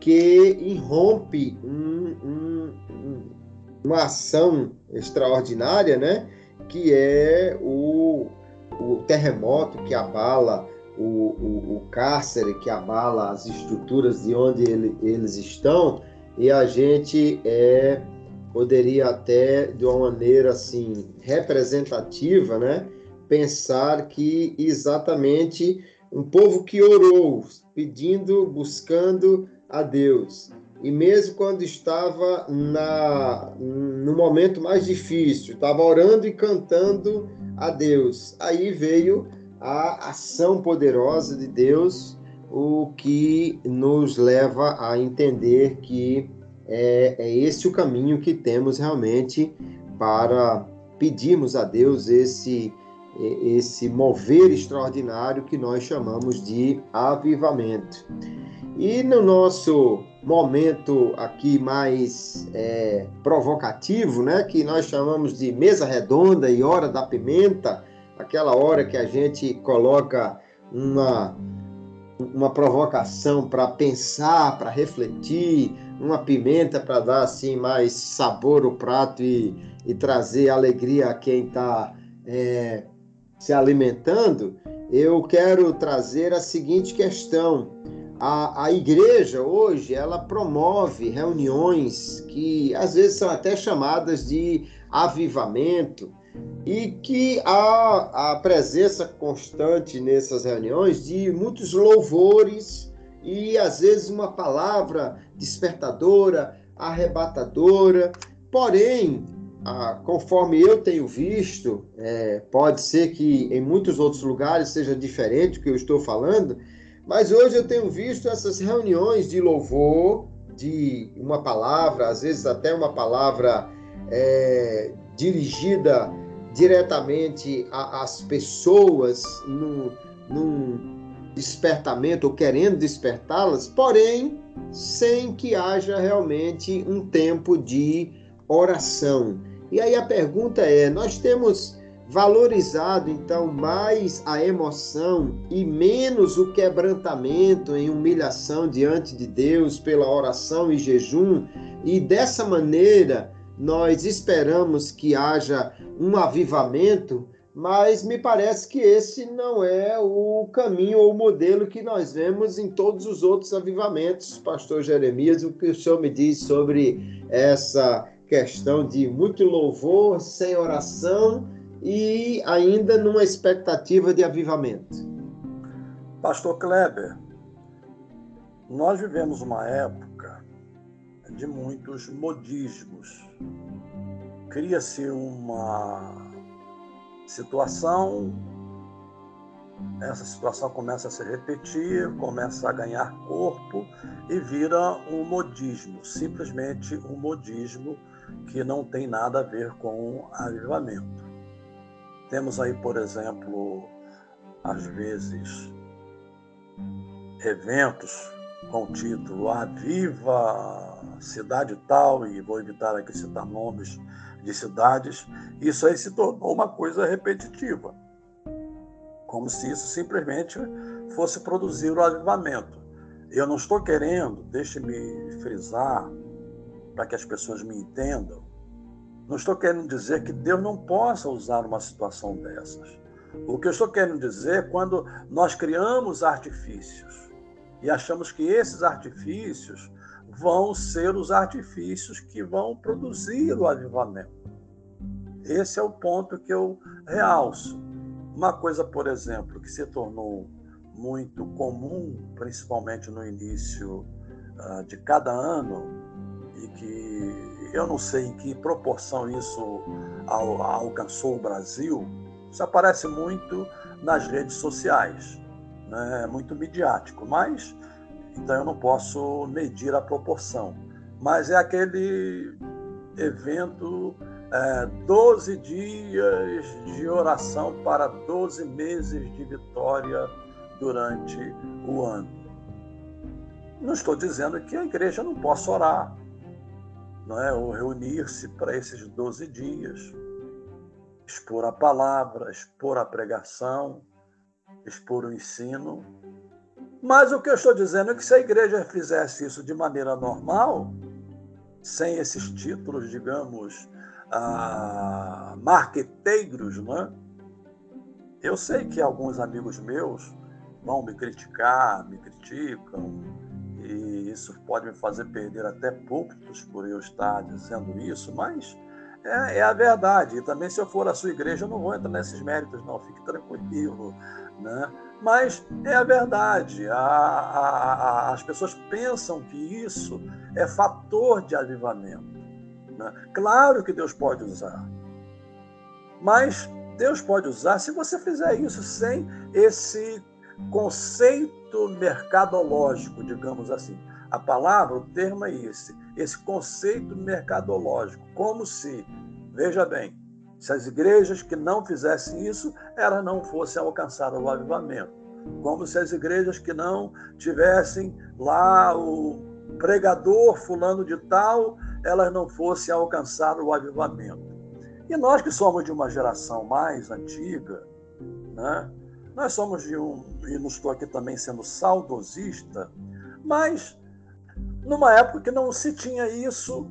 que irrompe um, um, uma ação extraordinária, né? Que é o, o terremoto que abala o, o, o, cárcere, que abala as estruturas de onde ele, eles estão, e a gente é, poderia até, de uma maneira assim, representativa, né? Pensar que exatamente um povo que orou, pedindo, buscando a Deus. e mesmo quando estava na, no momento mais difícil, estava orando e cantando a Deus. Aí veio a ação poderosa de Deus, o que nos leva a entender que é, é esse o caminho que temos realmente para pedirmos a Deus esse esse mover extraordinário que nós chamamos de avivamento. E no nosso momento aqui mais é, provocativo, né, que nós chamamos de mesa redonda e hora da pimenta, aquela hora que a gente coloca uma uma provocação para pensar, para refletir, uma pimenta para dar assim mais sabor ao prato e, e trazer alegria a quem está é, se alimentando, eu quero trazer a seguinte questão. A, a igreja hoje ela promove reuniões que às vezes são até chamadas de avivamento e que há a presença constante nessas reuniões de muitos louvores e às vezes uma palavra despertadora, arrebatadora. Porém, conforme eu tenho visto, é, pode ser que em muitos outros lugares seja diferente do que eu estou falando, mas hoje eu tenho visto essas reuniões de louvor, de uma palavra, às vezes até uma palavra é, dirigida diretamente às pessoas num, num despertamento ou querendo despertá-las, porém sem que haja realmente um tempo de oração. E aí a pergunta é: nós temos valorizado então mais a emoção e menos o quebrantamento em humilhação diante de Deus pela oração e jejum, e dessa maneira nós esperamos que haja um avivamento, mas me parece que esse não é o caminho ou o modelo que nós vemos em todos os outros avivamentos. Pastor Jeremias, o que o senhor me diz sobre essa questão de muito louvor, sem oração e ainda numa expectativa de avivamento? Pastor Kleber, nós vivemos uma época de muitos modismos. Cria-se uma situação, essa situação começa a se repetir, começa a ganhar corpo e vira um modismo, simplesmente um modismo que não tem nada a ver com avivamento. Temos aí, por exemplo, às vezes, eventos com o título Aviva cidade tal, e vou evitar aqui citar nomes de cidades, isso aí se tornou uma coisa repetitiva, como se isso simplesmente fosse produzir o avivamento. Eu não estou querendo, deixe-me frisar, para que as pessoas me entendam, não estou querendo dizer que Deus não possa usar uma situação dessas. O que eu estou querendo dizer é quando nós criamos artifícios e achamos que esses artifícios vão ser os artifícios que vão produzir o avivamento. Esse é o ponto que eu realço. Uma coisa, por exemplo, que se tornou muito comum, principalmente no início uh, de cada ano, e que eu não sei em que proporção isso al alcançou o Brasil, isso aparece muito nas redes sociais, né? é muito midiático, mas então eu não posso medir a proporção. Mas é aquele evento, é, 12 dias de oração para 12 meses de vitória durante o ano. Não estou dizendo que a igreja não possa orar, não é? ou reunir-se para esses 12 dias, expor a palavra, expor a pregação, expor o ensino, mas o que eu estou dizendo é que se a igreja fizesse isso de maneira normal, sem esses títulos, digamos, ah, marqueteiros, né? Eu sei que alguns amigos meus vão me criticar, me criticam, isso pode me fazer perder até púlpitos por eu estar dizendo isso, mas é, é, a verdade. E também, se eu for à sua igreja, eu não vou entrar nesses méritos, não, fique tranquilo. Né? Mas é a verdade. A, a, a, as pessoas pensam que isso é fator de avivamento. Né? Claro que Deus pode usar, mas Deus pode usar se você fizer isso sem esse conceito mercadológico, digamos assim. A palavra, o termo é esse, esse conceito mercadológico, como se, veja bem, se as igrejas que não fizessem isso, elas não fossem alcançar o avivamento. Como se as igrejas que não tivessem lá o pregador fulano de tal, elas não fossem alcançar o avivamento. E nós que somos de uma geração mais antiga, né? nós somos de um, e não estou aqui também sendo saudosista, mas numa época que não se tinha isso,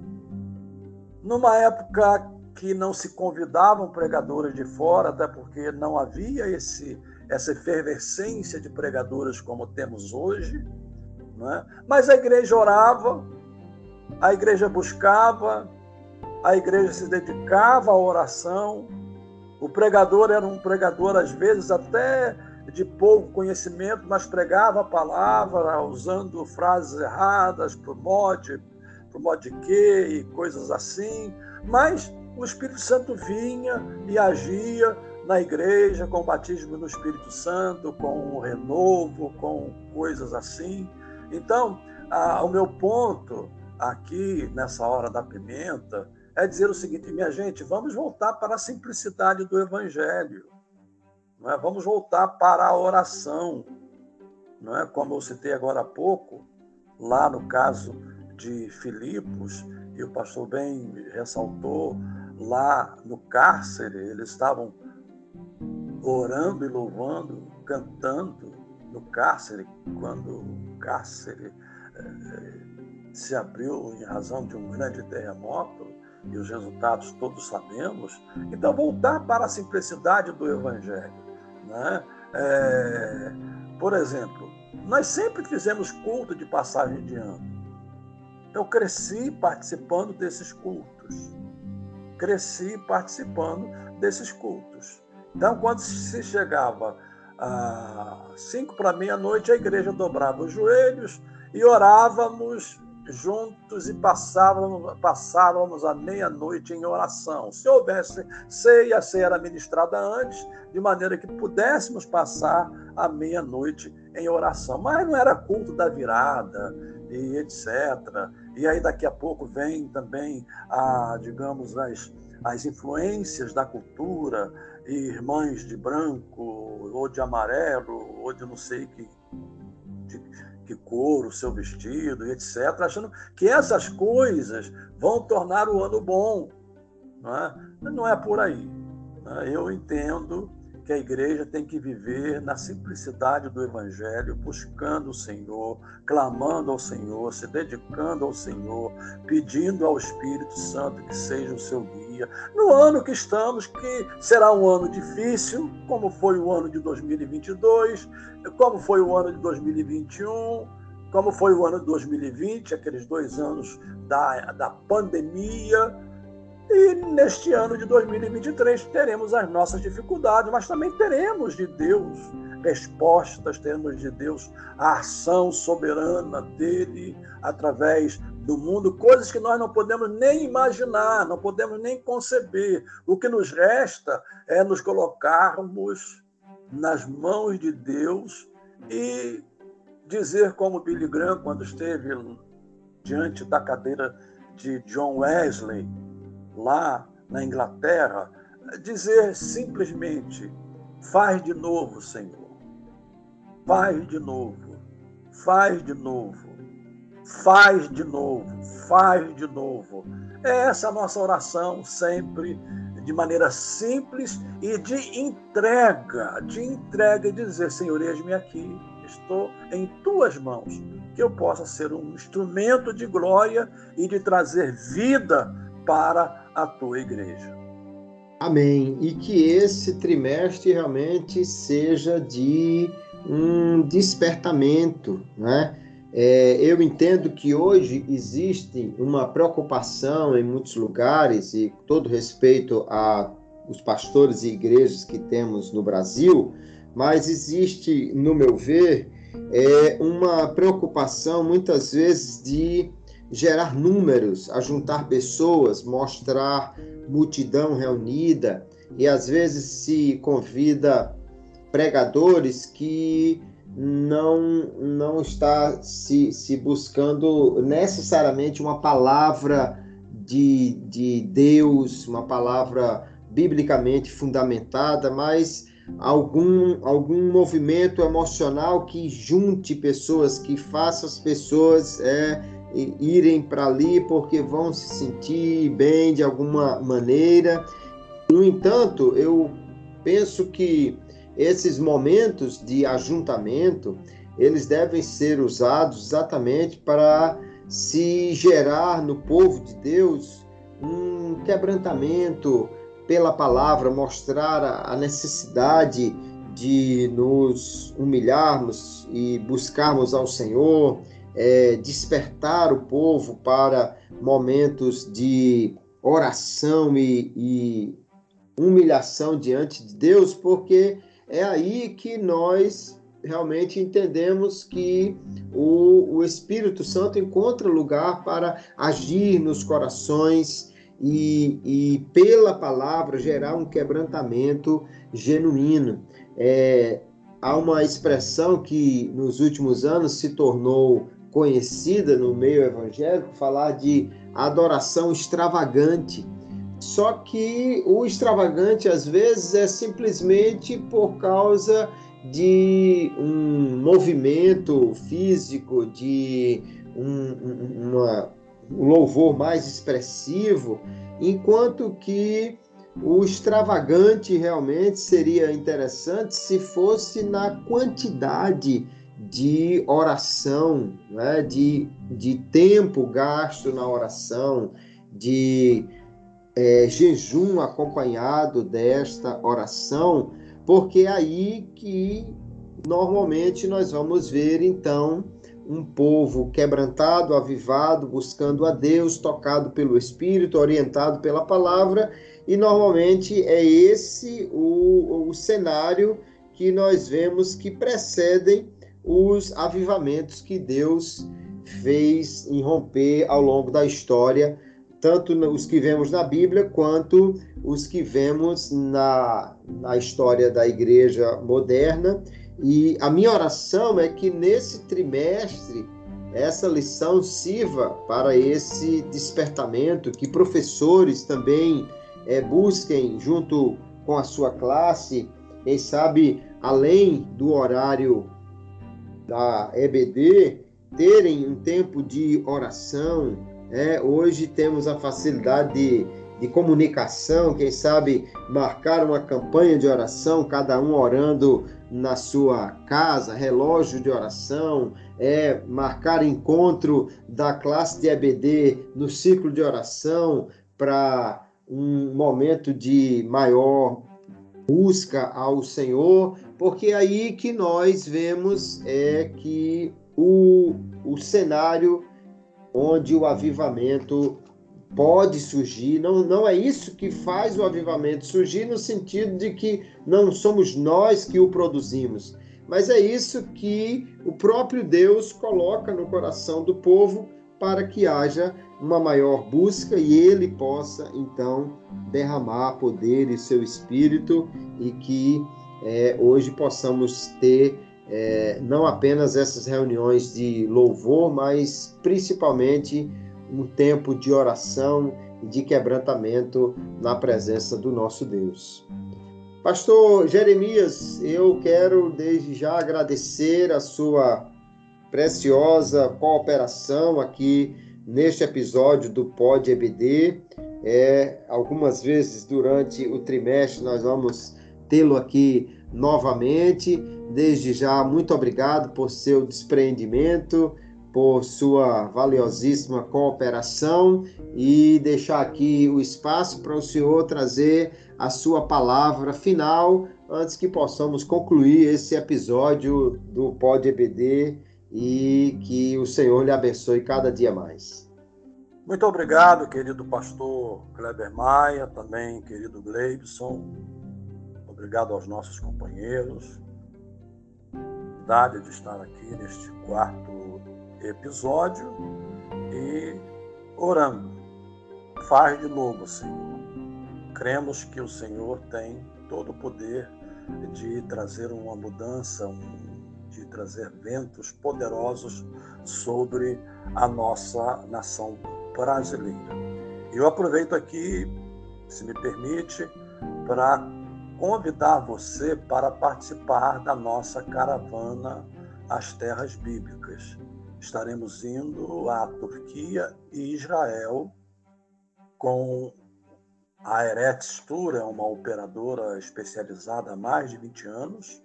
numa época que não se convidavam pregadores de fora, até porque não havia esse, essa efervescência de pregadores como temos hoje, né? mas a igreja orava, a igreja buscava, a igreja se dedicava à oração. O pregador era um pregador, às vezes, até de pouco conhecimento, mas pregava a palavra usando frases erradas para o modo, para de quê e coisas assim. Mas o Espírito Santo vinha e agia na igreja com o batismo no Espírito Santo, com o renovo, com coisas assim. Então, a, o meu ponto aqui nessa hora da pimenta é dizer o seguinte, minha gente, vamos voltar para a simplicidade do Evangelho. Não é? Vamos voltar para a oração. Não é? Como eu citei agora há pouco, lá no caso de Filipos, e o pastor bem ressaltou, lá no cárcere, eles estavam orando e louvando, cantando no cárcere, quando o cárcere eh, se abriu em razão de um grande terremoto, e os resultados todos sabemos. Então, voltar para a simplicidade do Evangelho. Né? É, por exemplo, nós sempre fizemos culto de passagem de ano. Eu cresci participando desses cultos. Cresci participando desses cultos. Então, quando se chegava a cinco para meia-noite, a igreja dobrava os joelhos e orávamos juntos e passávamos, passávamos a meia-noite em oração. Se houvesse ceia, a ceia era ministrada antes, de maneira que pudéssemos passar a meia-noite em oração. Mas não era culto da virada e etc. E aí daqui a pouco vem também, a, digamos, as, as influências da cultura, irmãs de branco, ou de amarelo, ou de não sei que. De, que cor, o seu vestido, etc., achando que essas coisas vão tornar o ano bom. Não é, não é por aí. É? Eu entendo que a igreja tem que viver na simplicidade do Evangelho, buscando o Senhor, clamando ao Senhor, se dedicando ao Senhor, pedindo ao Espírito Santo que seja o seu guia. No ano que estamos, que será um ano difícil, como foi o ano de 2022, como foi o ano de 2021, como foi o ano de 2020, aqueles dois anos da, da pandemia e neste ano de 2023 teremos as nossas dificuldades, mas também teremos de Deus respostas, teremos de Deus a ação soberana dele através do mundo, coisas que nós não podemos nem imaginar, não podemos nem conceber. O que nos resta é nos colocarmos nas mãos de Deus e dizer como Billy Graham quando esteve diante da cadeira de John Wesley, lá na Inglaterra, dizer simplesmente: faz de novo, Senhor. Faz de novo. Faz de novo. Faz de novo. Faz de novo. É essa a nossa oração sempre de maneira simples e de entrega, de entrega e dizer, Senhor, eis-me aqui, estou em tuas mãos, que eu possa ser um instrumento de glória e de trazer vida para a tua igreja. Amém. E que esse trimestre realmente seja de um despertamento, né? É, eu entendo que hoje existe uma preocupação em muitos lugares, e todo respeito a os pastores e igrejas que temos no Brasil, mas existe, no meu ver, é, uma preocupação muitas vezes de gerar números, ajuntar pessoas, mostrar multidão reunida e às vezes se convida pregadores que não não está se, se buscando necessariamente uma palavra de, de Deus, uma palavra biblicamente fundamentada, mas algum, algum movimento emocional que junte pessoas, que faça as pessoas é, irem para ali porque vão se sentir bem de alguma maneira. No entanto, eu penso que esses momentos de ajuntamento, eles devem ser usados exatamente para se gerar no povo de Deus um quebrantamento, pela palavra, mostrar a necessidade de nos humilharmos e buscarmos ao Senhor, é, despertar o povo para momentos de oração e, e humilhação diante de Deus, porque é aí que nós realmente entendemos que o, o Espírito Santo encontra lugar para agir nos corações e, e pela palavra gerar um quebrantamento genuíno. É, há uma expressão que nos últimos anos se tornou conhecida no meio evangélico, falar de adoração extravagante. Só que o extravagante às vezes é simplesmente por causa de um movimento físico, de um, uma, um louvor mais expressivo, enquanto que o extravagante realmente seria interessante se fosse na quantidade de oração, né? de, de tempo gasto na oração, de é, jejum acompanhado desta oração, porque é aí que normalmente nós vamos ver então um povo quebrantado, avivado, buscando a Deus, tocado pelo Espírito, orientado pela palavra, e normalmente é esse o, o cenário que nós vemos que precedem os avivamentos que Deus fez irromper ao longo da história, tanto os que vemos na Bíblia quanto os que vemos na, na história da igreja moderna. E a minha oração é que nesse trimestre essa lição sirva para esse despertamento, que professores também é, busquem, junto com a sua classe, quem sabe, além do horário da EBD, terem um tempo de oração. É, hoje temos a facilidade de de comunicação, quem sabe marcar uma campanha de oração, cada um orando na sua casa, relógio de oração, é marcar encontro da classe de EBD no ciclo de oração para um momento de maior busca ao Senhor, porque aí que nós vemos é que o, o cenário onde o avivamento pode surgir, não, não é isso que faz o avivamento surgir, no sentido de que não somos nós que o produzimos, mas é isso que o próprio Deus coloca no coração do povo para que haja uma maior busca e ele possa então derramar poder e seu espírito e que é, hoje possamos ter é, não apenas essas reuniões de louvor, mas principalmente um tempo de oração e de quebrantamento na presença do nosso Deus. Pastor Jeremias, eu quero desde já agradecer a sua preciosa cooperação aqui neste episódio do Pod EBD. É, algumas vezes durante o trimestre nós vamos tê-lo aqui novamente. Desde já, muito obrigado por seu despreendimento, por sua valiosíssima cooperação e deixar aqui o espaço para o senhor trazer a sua palavra final antes que possamos concluir esse episódio do Pod EBD e que o Senhor lhe abençoe cada dia mais. Muito obrigado, querido pastor Kleber Maia, também querido Gleibson. Obrigado aos nossos companheiros. Dade de estar aqui neste quarto episódio e orando. Faz de novo, Senhor. Cremos que o Senhor tem todo o poder de trazer uma mudança, de trazer ventos poderosos sobre a nossa nação brasileira. Eu aproveito aqui, se me permite, para convidar você para participar da nossa caravana às terras bíblicas. Estaremos indo à Turquia e Israel com a Eretz Tour, é uma operadora especializada há mais de 20 anos,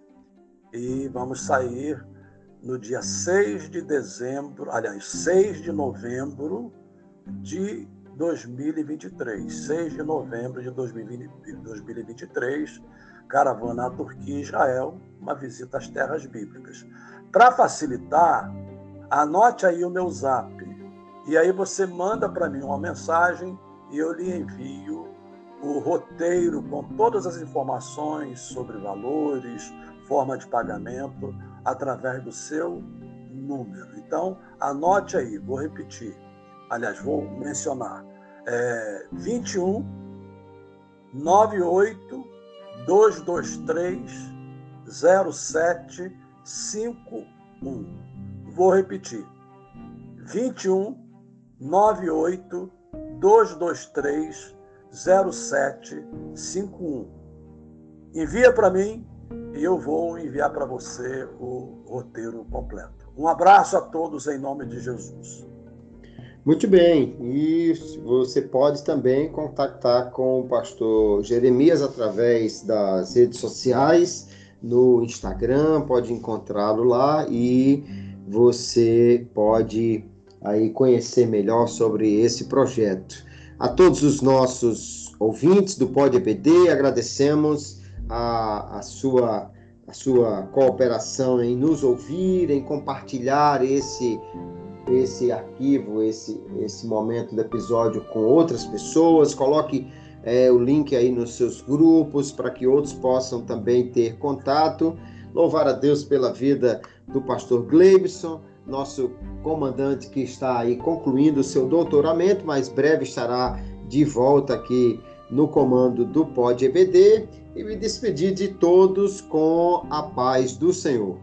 e vamos sair no dia 6 de dezembro, aliás, 6 de novembro de 2023. 6 de novembro de 2023, caravana à Turquia e Israel, uma visita às terras bíblicas. Para facilitar, anote aí o meu zap. E aí você manda para mim uma mensagem e eu lhe envio o roteiro com todas as informações sobre valores, forma de pagamento, através do seu número. Então, anote aí, vou repetir. Aliás, vou mencionar. É 21 98 223 0751. Vou repetir. 21 98 223 0751. Envia para mim e eu vou enviar para você o roteiro completo. Um abraço a todos em nome de Jesus. Muito bem, e você pode também contactar com o pastor Jeremias através das redes sociais, no Instagram, pode encontrá-lo lá e você pode aí conhecer melhor sobre esse projeto. A todos os nossos ouvintes do Pod EPD, agradecemos a, a, sua, a sua cooperação em nos ouvir, em compartilhar esse, esse arquivo, esse, esse momento do episódio com outras pessoas. Coloque é, o link aí nos seus grupos para que outros possam também ter contato. Louvar a Deus pela vida do pastor Gleibson nosso comandante que está aí concluindo o seu doutoramento, mas breve estará de volta aqui no comando do Pod EBD e me despedir de todos com a paz do Senhor.